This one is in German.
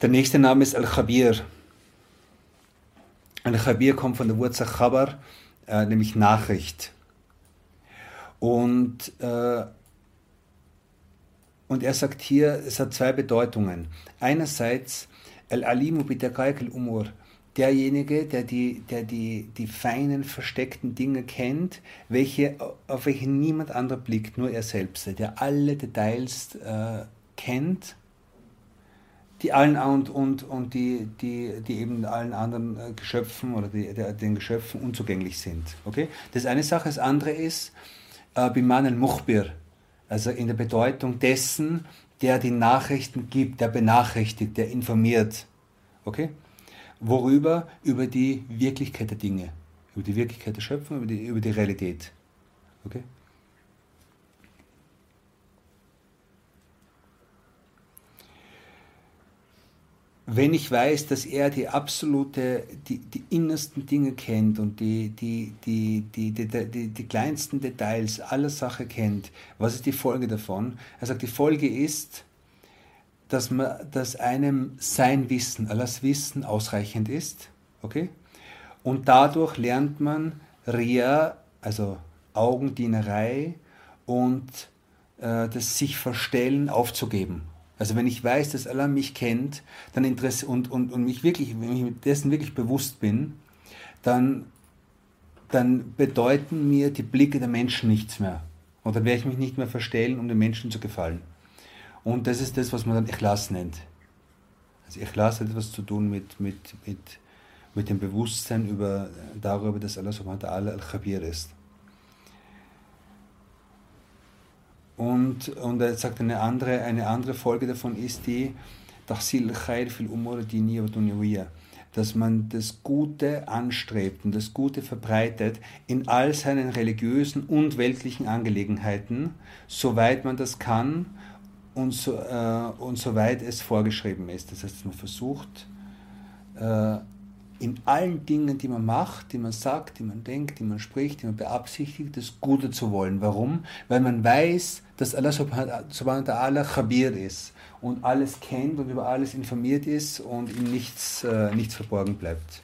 Der nächste Name ist Al-Khabir. Al-Khabir kommt von der Wurzel Khabar, äh, nämlich Nachricht. Und, äh, und er sagt hier, es hat zwei Bedeutungen. Einerseits Al-Alimu bidaqaiq al-Umur, derjenige, der die, der die, die feinen, versteckten Dinge kennt, welche, auf welche niemand anderer blickt, nur er selbst, der alle Details äh, kennt, die allen und, und, und die, die, die eben allen anderen äh, Geschöpfen oder die, der, den Geschöpfen unzugänglich sind. Okay? Das ist eine Sache. Das andere ist äh, Biman al-Mukhbir, also in der Bedeutung dessen, der die Nachrichten gibt, der benachrichtigt, der informiert. Okay? Worüber? Über die Wirklichkeit der Dinge, über die Wirklichkeit der Schöpfung, über die, über die Realität. Okay? Wenn ich weiß, dass er die absolute, die, die innersten Dinge kennt und die, die, die, die, die, die, die kleinsten Details aller Sache kennt, was ist die Folge davon? Er sagt, die Folge ist, dass, man, dass einem sein Wissen, alles Wissen ausreichend ist. Okay? Und dadurch lernt man Ria, also Augendienerei und äh, das sich verstellen aufzugeben. Also wenn ich weiß, dass Allah mich kennt dann Interesse und, und, und mich wirklich, wenn ich dessen wirklich bewusst bin, dann, dann bedeuten mir die Blicke der Menschen nichts mehr. Und dann werde ich mich nicht mehr verstellen, um den Menschen zu gefallen. Und das ist das, was man dann Ikhlas nennt. Also Ikhlas hat etwas zu tun mit, mit, mit, mit dem Bewusstsein über, darüber, dass Allah subhanahu wa ta'ala al-Khabir ist. Und, und er sagt, eine andere, eine andere Folge davon ist die, dass man das Gute anstrebt und das Gute verbreitet in all seinen religiösen und weltlichen Angelegenheiten, soweit man das kann und, so, äh, und soweit es vorgeschrieben ist. Das heißt, man versucht, äh, in allen Dingen, die man macht, die man sagt, die man denkt, die man spricht, die man beabsichtigt, das Gute zu wollen. Warum? Weil man weiß, dass Allah subhanahu wa ta'ala Khabir ist und alles kennt und über alles informiert ist und ihm nichts, äh, nichts verborgen bleibt.